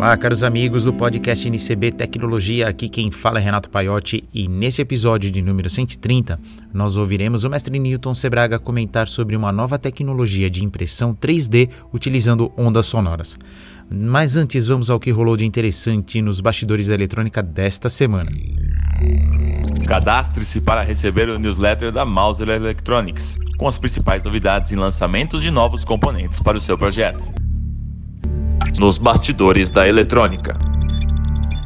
Olá, caros amigos do podcast NCB Tecnologia. Aqui quem fala é Renato Paiotti e nesse episódio de número 130 nós ouviremos o mestre Newton Sebraga comentar sobre uma nova tecnologia de impressão 3D utilizando ondas sonoras. Mas antes, vamos ao que rolou de interessante nos bastidores da eletrônica desta semana. Cadastre-se para receber o newsletter da Mauser Electronics, com as principais novidades e lançamentos de novos componentes para o seu projeto nos bastidores da eletrônica.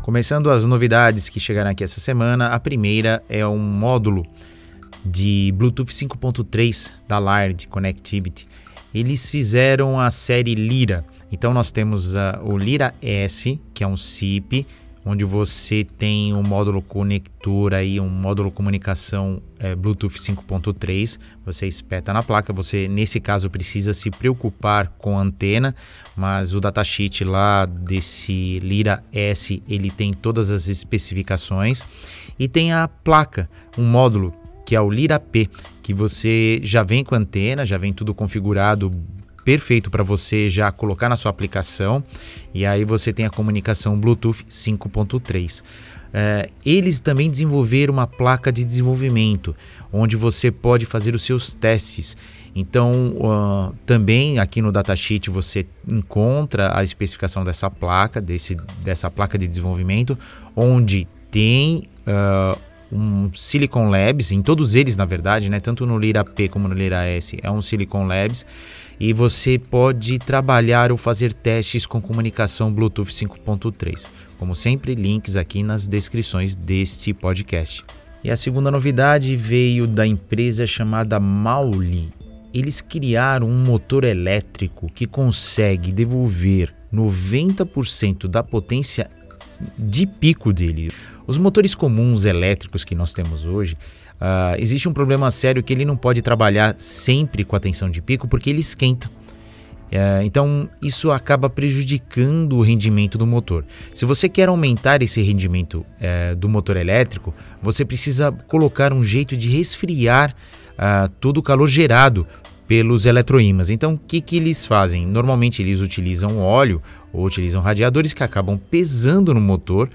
Começando as novidades que chegaram aqui essa semana, a primeira é um módulo de Bluetooth 5.3 da Lard Connectivity. Eles fizeram a série Lira. Então nós temos uh, o Lira S, que é um SIP onde você tem um módulo conector aí, um módulo comunicação é, Bluetooth 5.3. Você espeta na placa. Você nesse caso precisa se preocupar com a antena, mas o datasheet lá desse Lira S ele tem todas as especificações e tem a placa, um módulo que é o Lira P, que você já vem com antena, já vem tudo configurado perfeito para você já colocar na sua aplicação e aí você tem a comunicação Bluetooth 5.3. É, eles também desenvolveram uma placa de desenvolvimento onde você pode fazer os seus testes. Então, uh, também aqui no datasheet você encontra a especificação dessa placa, desse, dessa placa de desenvolvimento, onde tem uh, um Silicon Labs, em todos eles na verdade, né, tanto no Lira P como no Lira S, é um Silicon Labs e você pode trabalhar ou fazer testes com comunicação Bluetooth 5.3. Como sempre, links aqui nas descrições deste podcast. E a segunda novidade veio da empresa chamada Mauli. Eles criaram um motor elétrico que consegue devolver 90% da potência de pico dele. Os motores comuns elétricos que nós temos hoje, Uh, existe um problema sério que ele não pode trabalhar sempre com a tensão de pico porque ele esquenta. Uh, então, isso acaba prejudicando o rendimento do motor. Se você quer aumentar esse rendimento uh, do motor elétrico, você precisa colocar um jeito de resfriar ah, todo o calor gerado pelos eletroímãs. Então, o que, que eles fazem? Normalmente, eles utilizam óleo ou utilizam radiadores que acabam pesando no motor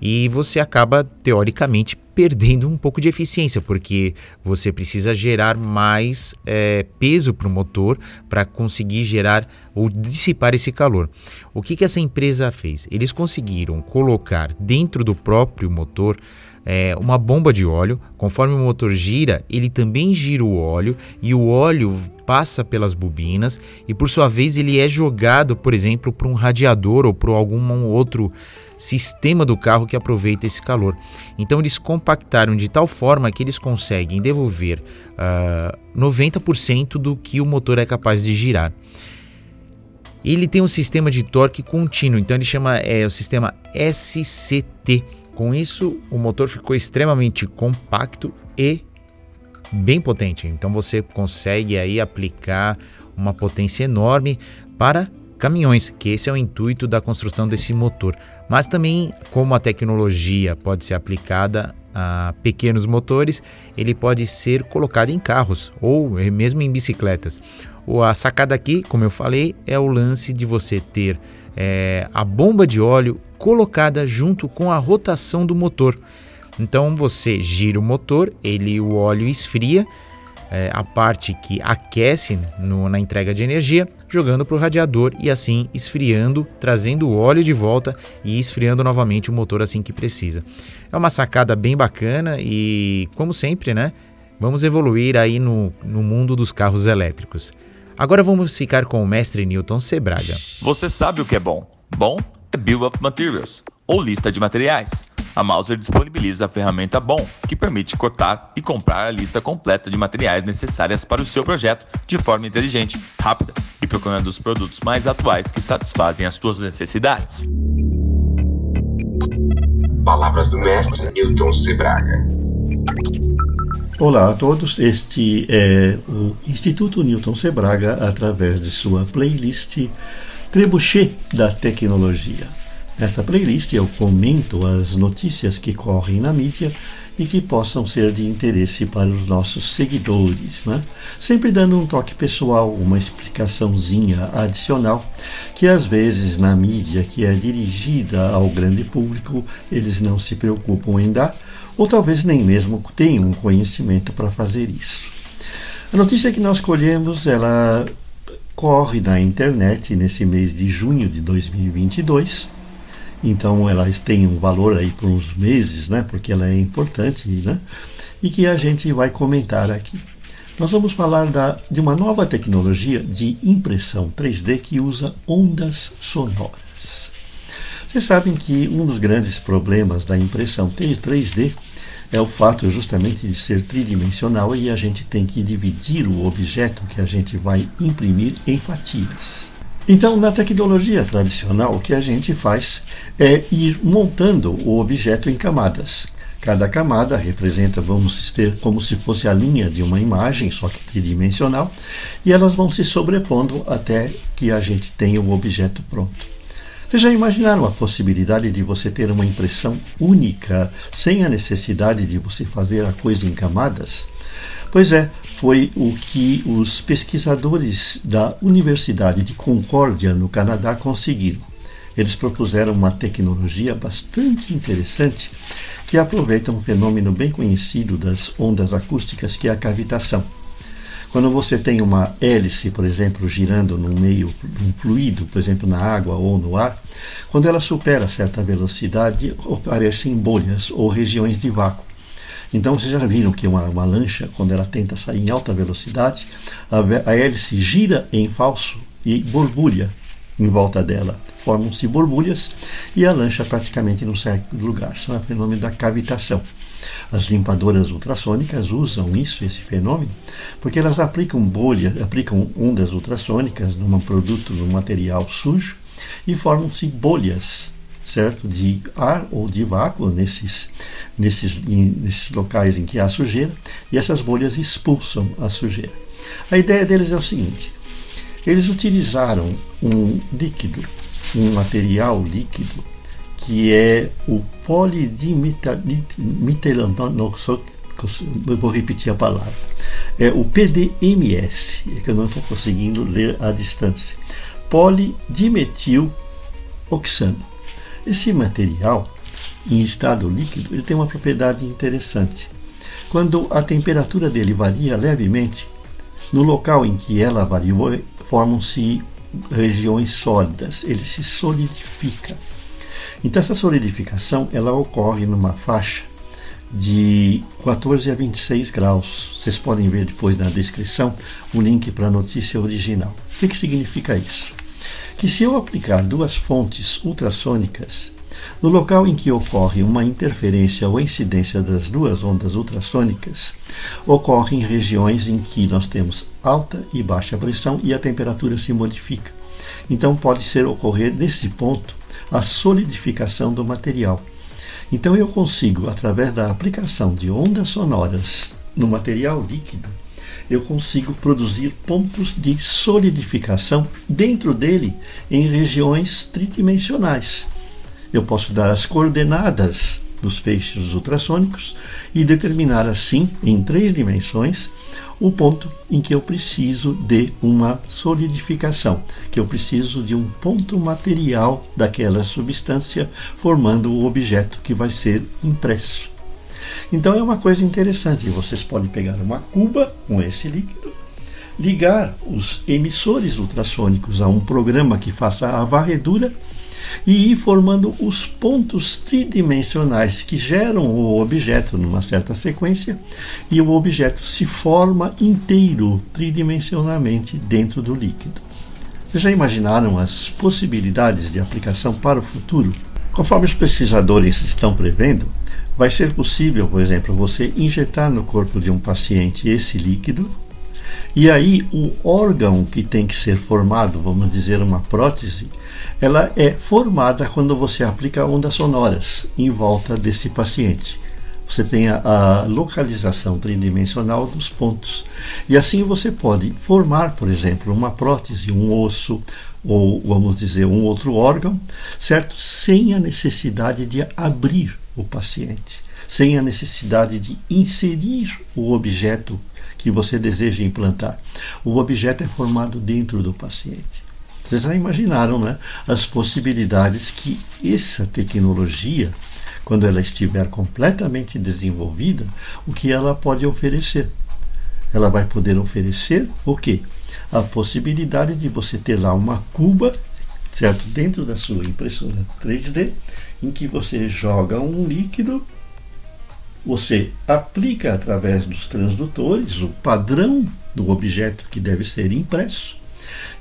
e você acaba, teoricamente, perdendo um pouco de eficiência, porque você precisa gerar mais é, peso para o motor para conseguir gerar ou dissipar esse calor. O que, que essa empresa fez? Eles conseguiram colocar dentro do próprio motor é, uma bomba de óleo. Conforme o motor gira, ele também gira o óleo e o óleo passa pelas bobinas e, por sua vez, ele é jogado, por exemplo, para um radiador ou para algum outro sistema do carro que aproveita esse calor. Então eles compactaram de tal forma que eles conseguem devolver uh, ah, 90% do que o motor é capaz de girar. Ele tem um sistema de torque contínuo, então ele chama é, o sistema SCT. Com isso, o motor ficou extremamente compacto e bem potente. Então você consegue aí aplicar uma potência enorme para caminhões, que esse é o intuito da construção desse motor. Mas também, como a tecnologia pode ser aplicada a pequenos motores, ele pode ser colocado em carros ou mesmo em bicicletas. A sacada aqui, como eu falei, é o lance de você ter é, a bomba de óleo colocada junto com a rotação do motor. Então você gira o motor, ele o óleo esfria é, a parte que aquece no, na entrega de energia, jogando para o radiador e assim esfriando, trazendo o óleo de volta e esfriando novamente o motor assim que precisa. É uma sacada bem bacana e, como sempre, né? Vamos evoluir aí no, no mundo dos carros elétricos. Agora vamos ficar com o mestre Newton Sebraga. Você sabe o que é bom? Bom é Bill of Materials, ou lista de materiais a Mauser disponibiliza a ferramenta BOM, que permite cotar e comprar a lista completa de materiais necessárias para o seu projeto de forma inteligente, rápida e procurando os produtos mais atuais que satisfazem as suas necessidades. Palavras do mestre Newton Sebraga. Olá a todos, este é o Instituto Newton Sebraga através de sua playlist Trebuchet da Tecnologia. Nesta playlist eu comento as notícias que correm na mídia e que possam ser de interesse para os nossos seguidores, né? sempre dando um toque pessoal, uma explicaçãozinha adicional, que às vezes na mídia que é dirigida ao grande público eles não se preocupam em dar, ou talvez nem mesmo tenham conhecimento para fazer isso. A notícia que nós colhemos, ela corre na internet nesse mês de junho de 2022 então elas têm um valor aí por uns meses, né? Porque ela é importante, né? E que a gente vai comentar aqui. Nós vamos falar da, de uma nova tecnologia de impressão 3D que usa ondas sonoras. Vocês sabem que um dos grandes problemas da impressão 3D é o fato justamente de ser tridimensional e a gente tem que dividir o objeto que a gente vai imprimir em fatias. Então, na tecnologia tradicional, o que a gente faz é ir montando o objeto em camadas. Cada camada representa, vamos ter como se fosse a linha de uma imagem, só que tridimensional, e elas vão se sobrepondo até que a gente tenha o objeto pronto. Vocês já imaginaram a possibilidade de você ter uma impressão única, sem a necessidade de você fazer a coisa em camadas? Pois é, foi o que os pesquisadores da Universidade de Concórdia, no Canadá, conseguiram. Eles propuseram uma tecnologia bastante interessante que aproveita um fenômeno bem conhecido das ondas acústicas, que é a cavitação. Quando você tem uma hélice, por exemplo, girando no meio, um fluido, por exemplo, na água ou no ar, quando ela supera certa velocidade, aparecem bolhas ou regiões de vácuo. Então vocês já viram que uma, uma lancha, quando ela tenta sair em alta velocidade, a, a hélice gira em falso e borbulha em volta dela. Formam-se borbulhas e a lancha praticamente não sai do lugar. Isso é o fenômeno da cavitação. As limpadoras ultrassônicas usam isso, esse fenômeno, porque elas aplicam bolhas, aplicam ondas ultrassônicas num produto, num material sujo e formam-se bolhas certo? De ar ou de vácuo nesses, nesses, nesses locais em que há sujeira, e essas bolhas expulsam a sujeira. A ideia deles é o seguinte: eles utilizaram um líquido, um material líquido, que é o polidimetilantonoxo, vou repetir a palavra, é o PDMS, é que eu não estou conseguindo ler à distância, polidimetiloxano. Esse material, em estado líquido, ele tem uma propriedade interessante. Quando a temperatura dele varia levemente, no local em que ela variou, formam-se regiões sólidas, ele se solidifica. Então essa solidificação ela ocorre numa faixa de 14 a 26 graus. Vocês podem ver depois na descrição o link para a notícia original. O que, que significa isso? que se eu aplicar duas fontes ultrassônicas, no local em que ocorre uma interferência ou incidência das duas ondas ultrassônicas, ocorre em regiões em que nós temos alta e baixa pressão e a temperatura se modifica. Então pode ser ocorrer nesse ponto a solidificação do material. Então eu consigo, através da aplicação de ondas sonoras no material líquido, eu consigo produzir pontos de solidificação dentro dele em regiões tridimensionais. Eu posso dar as coordenadas dos feixes ultrassônicos e determinar assim, em três dimensões, o ponto em que eu preciso de uma solidificação, que eu preciso de um ponto material daquela substância formando o objeto que vai ser impresso. Então é uma coisa interessante. Vocês podem pegar uma cuba com esse líquido, ligar os emissores ultrassônicos a um programa que faça a varredura e ir formando os pontos tridimensionais que geram o objeto numa certa sequência e o objeto se forma inteiro tridimensionalmente dentro do líquido. Vocês já imaginaram as possibilidades de aplicação para o futuro? Conforme os pesquisadores estão prevendo, vai ser possível, por exemplo, você injetar no corpo de um paciente esse líquido e aí o órgão que tem que ser formado, vamos dizer uma prótese, ela é formada quando você aplica ondas sonoras em volta desse paciente. Você tem a, a localização tridimensional dos pontos. E assim você pode formar, por exemplo, uma prótese, um osso, ou vamos dizer, um outro órgão, certo? Sem a necessidade de abrir o paciente. sem a necessidade de inserir o objeto que você deseja implantar. O objeto é formado dentro do paciente. Vocês já imaginaram né, as possibilidades que essa tecnologia, quando ela estiver completamente desenvolvida, o que ela pode oferecer? Ela vai poder oferecer o quê? A possibilidade de você ter lá uma cuba, certo, dentro da sua impressora 3D, em que você joga um líquido você aplica através dos transdutores o padrão do objeto que deve ser impresso.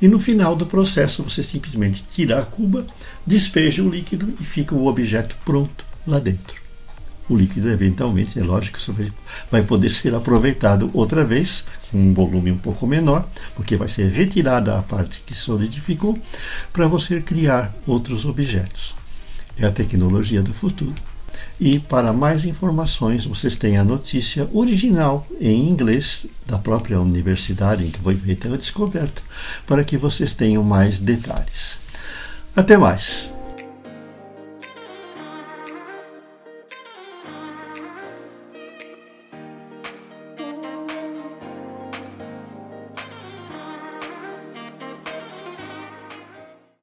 E no final do processo você simplesmente tira a cuba, despeja o líquido e fica o objeto pronto lá dentro. O líquido, eventualmente, é lógico, vai poder ser aproveitado outra vez, com um volume um pouco menor, porque vai ser retirada a parte que solidificou, para você criar outros objetos. É a tecnologia do futuro. E para mais informações, vocês têm a notícia original em inglês da própria universidade em que foi feita a descoberta, para que vocês tenham mais detalhes. Até mais!